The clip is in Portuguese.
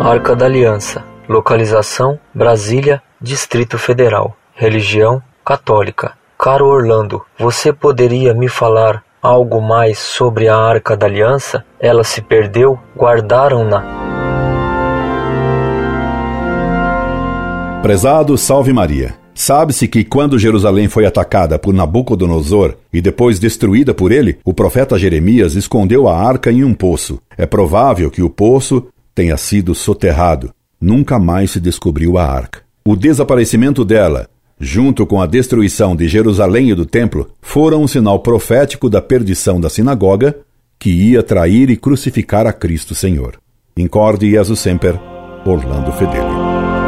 Arca da Aliança. Localização: Brasília, Distrito Federal. Religião: Católica. Caro Orlando, você poderia me falar algo mais sobre a Arca da Aliança? Ela se perdeu? Guardaram-na? Prezado Salve Maria. Sabe-se que quando Jerusalém foi atacada por Nabucodonosor e depois destruída por ele, o profeta Jeremias escondeu a arca em um poço. É provável que o poço tenha sido soterrado. Nunca mais se descobriu a arca. O desaparecimento dela, junto com a destruição de Jerusalém e do templo, foram um sinal profético da perdição da sinagoga, que ia trair e crucificar a Cristo Senhor. Incorde Jesus Semper, Orlando Fedeli.